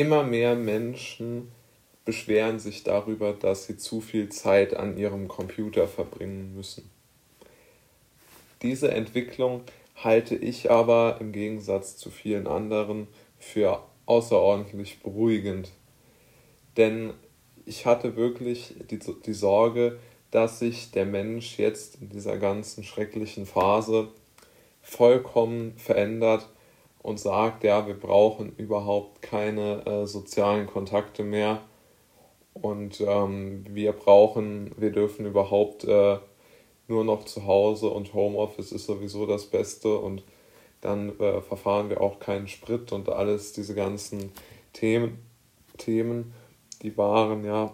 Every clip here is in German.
immer mehr Menschen beschweren sich darüber, dass sie zu viel Zeit an ihrem Computer verbringen müssen. Diese Entwicklung halte ich aber im Gegensatz zu vielen anderen für außerordentlich beruhigend. Denn ich hatte wirklich die, die Sorge, dass sich der Mensch jetzt in dieser ganzen schrecklichen Phase vollkommen verändert und sagt, ja, wir brauchen überhaupt keine äh, sozialen Kontakte mehr und ähm, wir brauchen, wir dürfen überhaupt äh, nur noch zu Hause und Homeoffice ist sowieso das Beste und dann äh, verfahren wir auch keinen Sprit und alles, diese ganzen Themen, Themen, die waren ja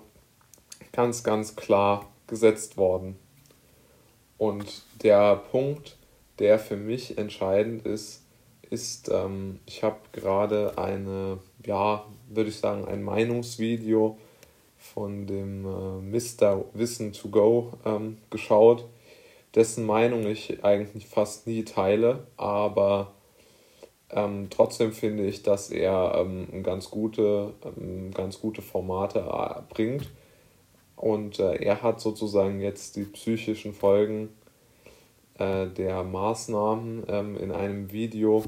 ganz, ganz klar gesetzt worden. Und der Punkt, der für mich entscheidend ist, ist, ähm, ich habe gerade eine, ja, würde ich sagen, ein Meinungsvideo von dem äh, Mr. Wissen to Go ähm, geschaut, dessen Meinung ich eigentlich fast nie teile, aber ähm, trotzdem finde ich, dass er ähm, ganz, gute, ähm, ganz gute Formate äh, bringt. Und äh, er hat sozusagen jetzt die psychischen Folgen äh, der Maßnahmen ähm, in einem Video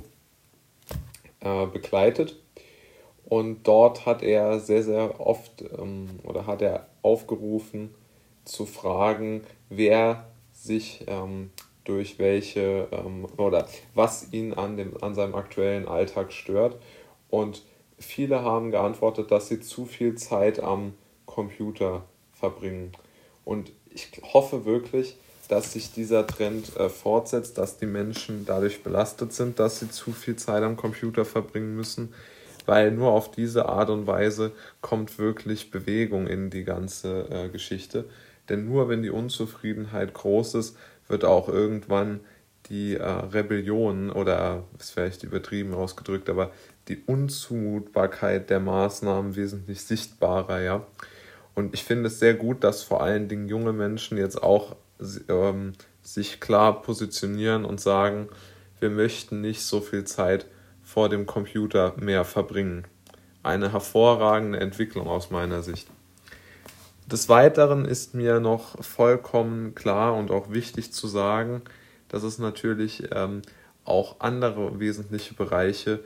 äh, begleitet. Und dort hat er sehr, sehr oft ähm, oder hat er aufgerufen zu fragen, wer sich ähm, durch welche ähm, oder was ihn an, dem, an seinem aktuellen Alltag stört. Und viele haben geantwortet, dass sie zu viel Zeit am Computer verbringen. Und ich hoffe wirklich, dass sich dieser Trend äh, fortsetzt, dass die Menschen dadurch belastet sind, dass sie zu viel Zeit am Computer verbringen müssen, weil nur auf diese Art und Weise kommt wirklich Bewegung in die ganze äh, Geschichte. Denn nur wenn die Unzufriedenheit groß ist, wird auch irgendwann die äh, Rebellion oder ist vielleicht übertrieben ausgedrückt, aber die Unzumutbarkeit der Maßnahmen wesentlich sichtbarer, ja. Und ich finde es sehr gut, dass vor allen Dingen junge Menschen jetzt auch ähm, sich klar positionieren und sagen, wir möchten nicht so viel Zeit vor dem Computer mehr verbringen. Eine hervorragende Entwicklung aus meiner Sicht. Des Weiteren ist mir noch vollkommen klar und auch wichtig zu sagen, dass es natürlich ähm, auch andere wesentliche Bereiche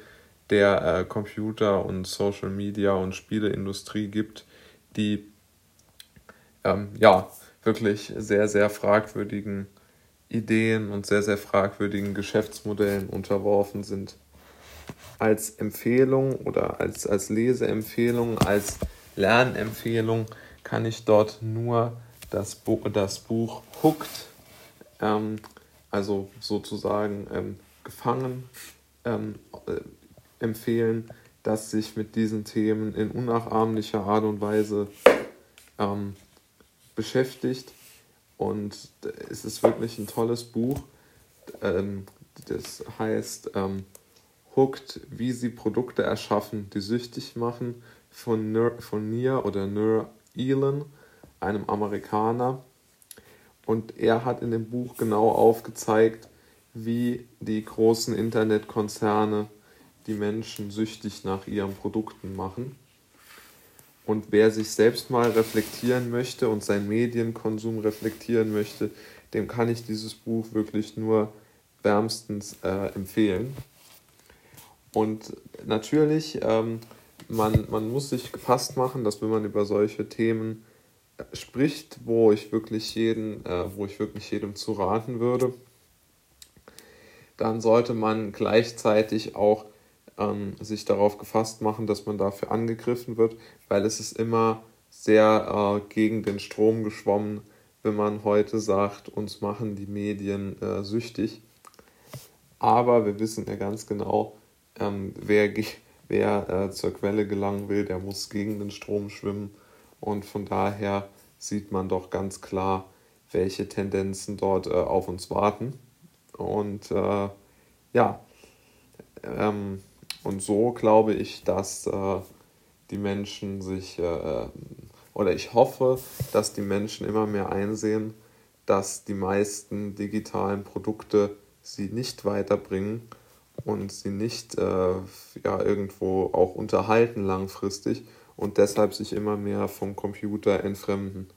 der äh, Computer- und Social Media und Spieleindustrie gibt, die ähm, ja wirklich sehr, sehr fragwürdigen Ideen und sehr, sehr fragwürdigen Geschäftsmodellen unterworfen sind. Als Empfehlung oder als, als Leseempfehlung, als Lernempfehlung kann ich dort nur das, Buch, das Buch Hooked, ähm, also sozusagen ähm, gefangen, ähm, äh, empfehlen, das sich mit diesen Themen in unnachahmlicher Art und Weise ähm, beschäftigt. Und es ist wirklich ein tolles Buch. Ähm, das heißt ähm, Hooked, wie sie Produkte erschaffen, die süchtig machen, von, Ner von Nia oder Nur Elon, einem Amerikaner. Und er hat in dem Buch genau aufgezeigt, wie die großen Internetkonzerne die Menschen süchtig nach ihren Produkten machen. Und wer sich selbst mal reflektieren möchte und seinen Medienkonsum reflektieren möchte, dem kann ich dieses Buch wirklich nur wärmstens äh, empfehlen. Und natürlich ähm, man, man muss sich gefasst machen, dass wenn man über solche Themen äh, spricht, wo ich wirklich jeden, äh, wo ich wirklich jedem zu raten würde, dann sollte man gleichzeitig auch ähm, sich darauf gefasst machen, dass man dafür angegriffen wird, weil es ist immer sehr äh, gegen den Strom geschwommen, wenn man heute sagt, uns machen die Medien äh, süchtig. Aber wir wissen ja ganz genau, ähm, wer, wer äh, zur Quelle gelangen will, der muss gegen den Strom schwimmen. Und von daher sieht man doch ganz klar, welche Tendenzen dort äh, auf uns warten. Und äh, ja, ähm, und so glaube ich, dass äh, die Menschen sich, äh, oder ich hoffe, dass die Menschen immer mehr einsehen, dass die meisten digitalen Produkte sie nicht weiterbringen und sie nicht äh, ja, irgendwo auch unterhalten langfristig und deshalb sich immer mehr vom Computer entfremden.